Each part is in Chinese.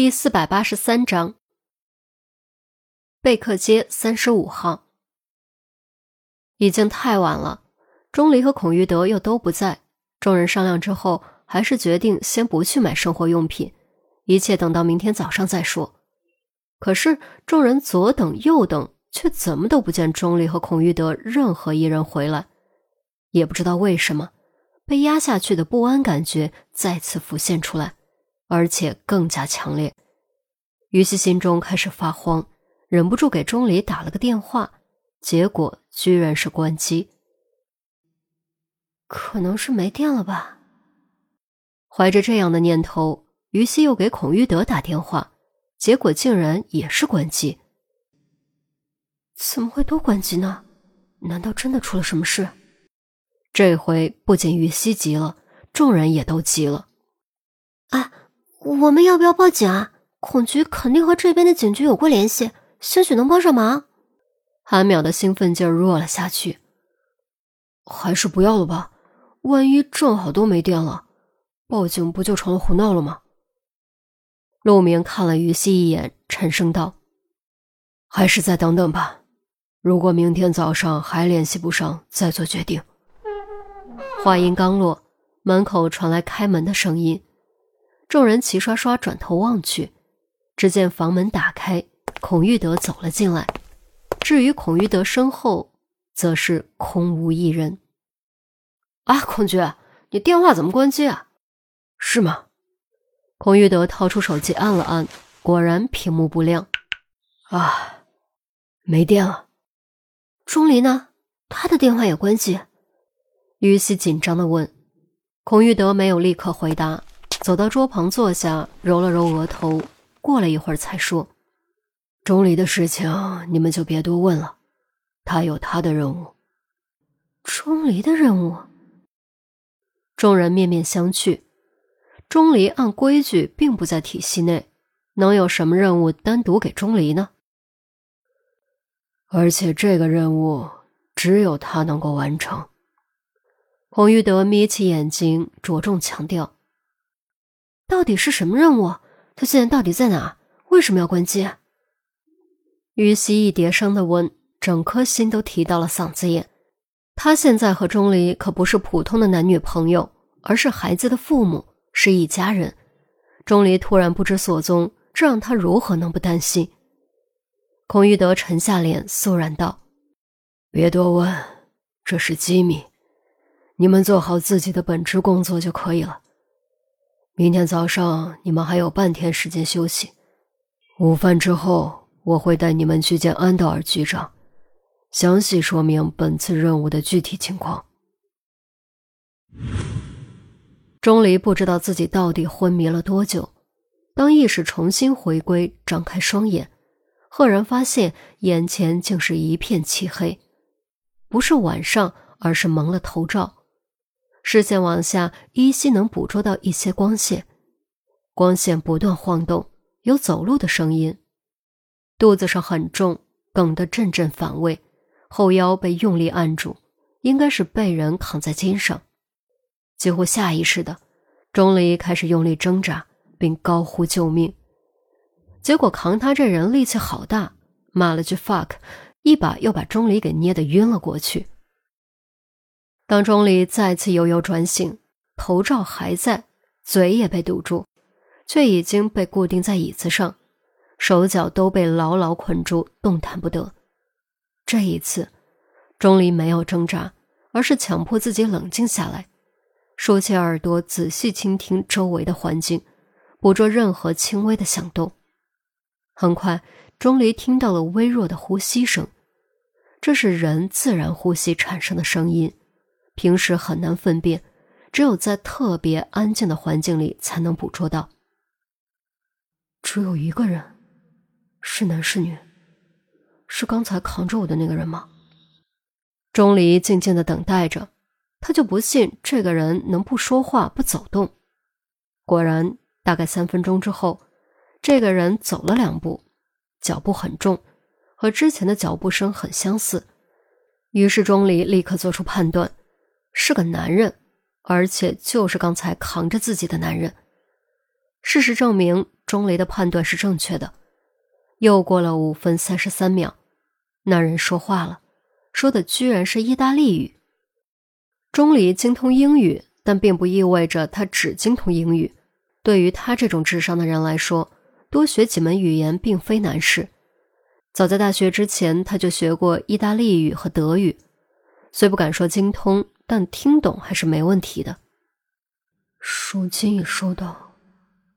第四百八十三章，贝克街三十五号。已经太晚了，钟离和孔玉德又都不在。众人商量之后，还是决定先不去买生活用品，一切等到明天早上再说。可是众人左等右等，却怎么都不见钟离和孔玉德任何一人回来。也不知道为什么，被压下去的不安感觉再次浮现出来。而且更加强烈，于西心中开始发慌，忍不住给钟离打了个电话，结果居然是关机。可能是没电了吧？怀着这样的念头，于西又给孔玉德打电话，结果竟然也是关机。怎么会都关机呢？难道真的出了什么事？这回不仅于西急了，众人也都急了。啊！我们要不要报警啊？孔局肯定和这边的警局有过联系，兴许能帮上忙。韩淼的兴奋劲儿弱了下去。还是不要了吧，万一正好都没电了，报警不就成了胡闹了吗？陆明看了于西一眼，沉声道：“还是再等等吧，如果明天早上还联系不上，再做决定。”话音刚落，门口传来开门的声音。众人齐刷刷转头望去，只见房门打开，孔玉德走了进来。至于孔玉德身后，则是空无一人。啊，孔局，你电话怎么关机啊？是吗？孔玉德掏出手机按了按，果然屏幕不亮。啊，没电了。钟离呢？他的电话也关机。于西紧张的问。孔玉德没有立刻回答。走到桌旁坐下，揉了揉额头，过了一会儿才说：“钟离的事情你们就别多问了，他有他的任务。”钟离的任务。众人面面相觑。钟离按规矩并不在体系内，能有什么任务单独给钟离呢？而且这个任务只有他能够完成。孔玉德眯起眼睛，着重强调。到底是什么任务？他现在到底在哪？为什么要关机？于西一叠声的问，整颗心都提到了嗓子眼。他现在和钟离可不是普通的男女朋友，而是孩子的父母，是一家人。钟离突然不知所踪，这让他如何能不担心？孔玉德沉下脸，肃然道：“别多问，这是机密，你们做好自己的本职工作就可以了。”明天早上你们还有半天时间休息，午饭之后我会带你们去见安道尔局长，详细说明本次任务的具体情况。钟离不知道自己到底昏迷了多久，当意识重新回归，张开双眼，赫然发现眼前竟是一片漆黑，不是晚上，而是蒙了头罩。视线往下，依稀能捕捉到一些光线，光线不断晃动，有走路的声音。肚子上很重，梗得阵阵反胃，后腰被用力按住，应该是被人扛在肩上。几乎下意识的，钟离开始用力挣扎，并高呼救命。结果扛他这人力气好大，骂了句 fuck，一把又把钟离给捏得晕了过去。当钟离再次悠悠转醒，头罩还在，嘴也被堵住，却已经被固定在椅子上，手脚都被牢牢捆住，动弹不得。这一次，钟离没有挣扎，而是强迫自己冷静下来，竖起耳朵仔细倾听周围的环境，捕捉任何轻微的响动。很快，钟离听到了微弱的呼吸声，这是人自然呼吸产生的声音。平时很难分辨，只有在特别安静的环境里才能捕捉到。只有一个人，是男是女？是刚才扛着我的那个人吗？钟离静静的等待着，他就不信这个人能不说话不走动。果然，大概三分钟之后，这个人走了两步，脚步很重，和之前的脚步声很相似。于是钟离立刻做出判断。是个男人，而且就是刚才扛着自己的男人。事实证明，钟离的判断是正确的。又过了五分三十三秒，那人说话了，说的居然是意大利语。钟离精通英语，但并不意味着他只精通英语。对于他这种智商的人来说，多学几门语言并非难事。早在大学之前，他就学过意大利语和德语，虽不敢说精通，但听懂还是没问题的。赎金已收到，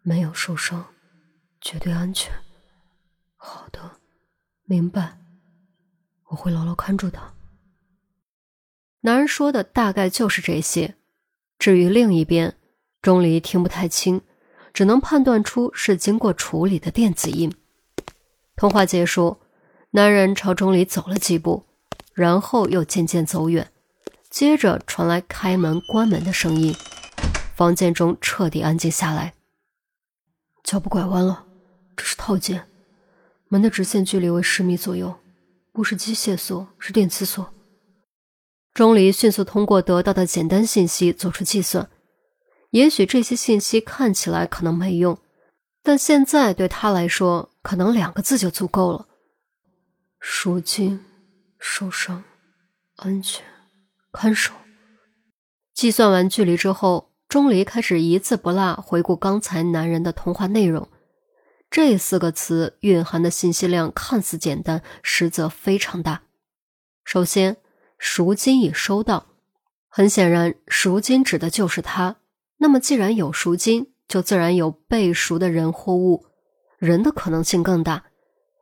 没有受伤，绝对安全。好的，明白，我会牢牢看住他。男人说的大概就是这些。至于另一边，钟离听不太清。只能判断出是经过处理的电子音。通话结束，男人朝钟离走了几步，然后又渐渐走远。接着传来开门、关门的声音，房间中彻底安静下来。脚步拐弯了，这是套件，门的直线距离为十米左右，不是机械锁，是电磁锁。钟离迅速通过得到的简单信息做出计算。也许这些信息看起来可能没用，但现在对他来说，可能两个字就足够了：赎金、受伤、安全、看守。计算完距离之后，钟离开始一字不落回顾刚才男人的通话内容。这四个词蕴含的信息量看似简单，实则非常大。首先，赎金已收到，很显然，赎金指的就是他。那么，既然有赎金，就自然有被赎的人或物，人的可能性更大。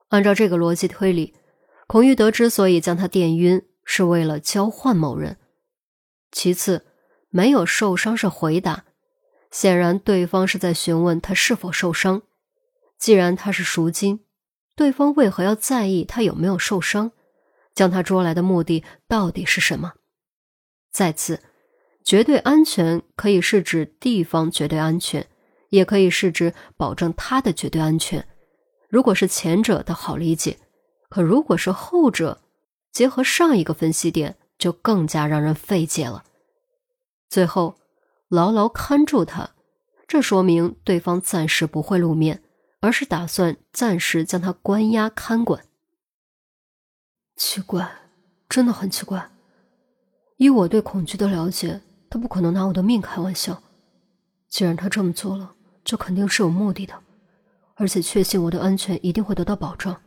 按照这个逻辑推理，孔玉德之所以将他电晕，是为了交换某人。其次，没有受伤是回答，显然对方是在询问他是否受伤。既然他是赎金，对方为何要在意他有没有受伤？将他捉来的目的到底是什么？再次。绝对安全可以是指地方绝对安全，也可以是指保证他的绝对安全。如果是前者，的好理解；可如果是后者，结合上一个分析点，就更加让人费解了。最后，牢牢看住他，这说明对方暂时不会露面，而是打算暂时将他关押看管。奇怪，真的很奇怪。以我对恐惧的了解。他不可能拿我的命开玩笑。既然他这么做了，就肯定是有目的的，而且确信我的安全一定会得到保障。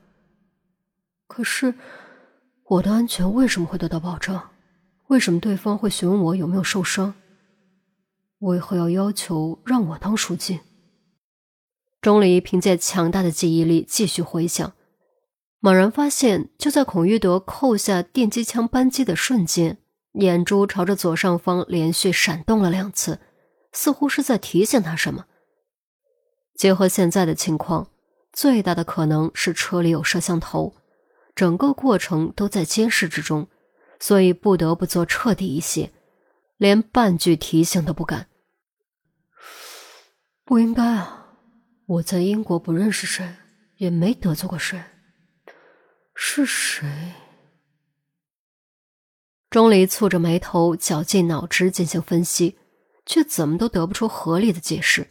可是，我的安全为什么会得到保障？为什么对方会询问我有没有受伤？为何要要求让我当书记？钟离凭借强大的记忆力继续回想，猛然发现，就在孔玉德扣下电击枪扳机的瞬间。眼珠朝着左上方连续闪动了两次，似乎是在提醒他什么。结合现在的情况，最大的可能是车里有摄像头，整个过程都在监视之中，所以不得不做彻底一些，连半句提醒都不敢。不应该啊！我在英国不认识谁，也没得罪过谁，是谁？钟离蹙着眉头，绞尽脑汁进行分析，却怎么都得不出合理的解释。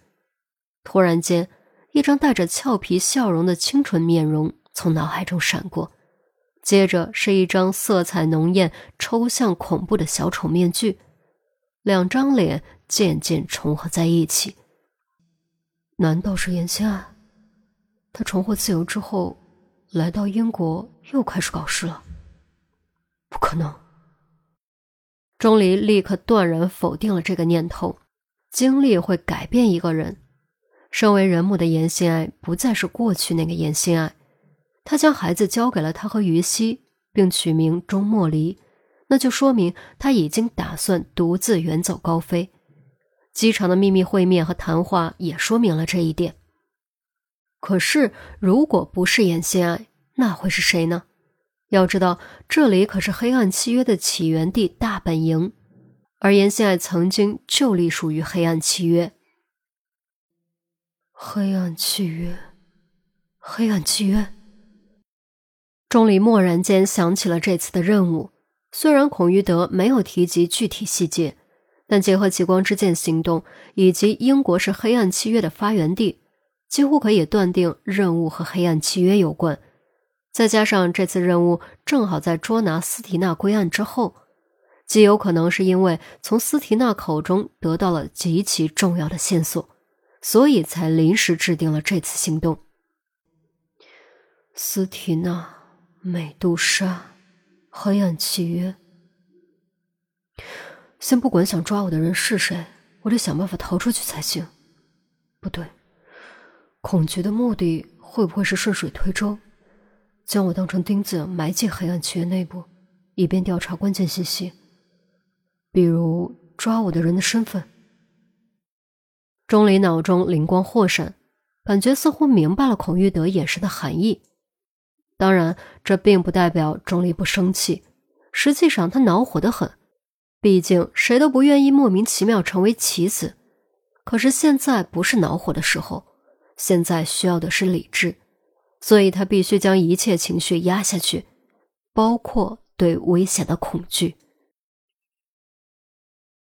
突然间，一张带着俏皮笑容的清纯面容从脑海中闪过，接着是一张色彩浓艳、抽象恐怖的小丑面具，两张脸渐渐重合在一起。难道是严心爱？他重获自由之后，来到英国又开始搞事了？不可能！钟离立刻断然否定了这个念头。经历会改变一个人。身为人母的严心爱不再是过去那个严心爱，他将孩子交给了他和于西，并取名钟莫离，那就说明他已经打算独自远走高飞。机场的秘密会面和谈话也说明了这一点。可是，如果不是严心爱，那会是谁呢？要知道，这里可是黑暗契约的起源地大本营，而严心爱曾经就隶属于黑暗契约。黑暗契约，黑暗契约。钟离蓦然间想起了这次的任务，虽然孔玉德没有提及具体细节，但结合极光之剑行动以及英国是黑暗契约的发源地，几乎可以断定任务和黑暗契约有关。再加上这次任务正好在捉拿斯提娜归案之后，极有可能是因为从斯提娜口中得到了极其重要的线索，所以才临时制定了这次行动。斯提娜、美杜莎、黑暗契约。先不管想抓我的人是谁，我得想办法逃出去才行。不对，恐惧的目的会不会是顺水推舟？将我当成钉子埋进黑暗契约内部，以便调查关键信息，比如抓我的人的身份。钟离脑中灵光豁闪，感觉似乎明白了孔玉德眼神的含义。当然，这并不代表钟离不生气，实际上他恼火的很。毕竟谁都不愿意莫名其妙成为棋子。可是现在不是恼火的时候，现在需要的是理智。所以他必须将一切情绪压下去，包括对危险的恐惧。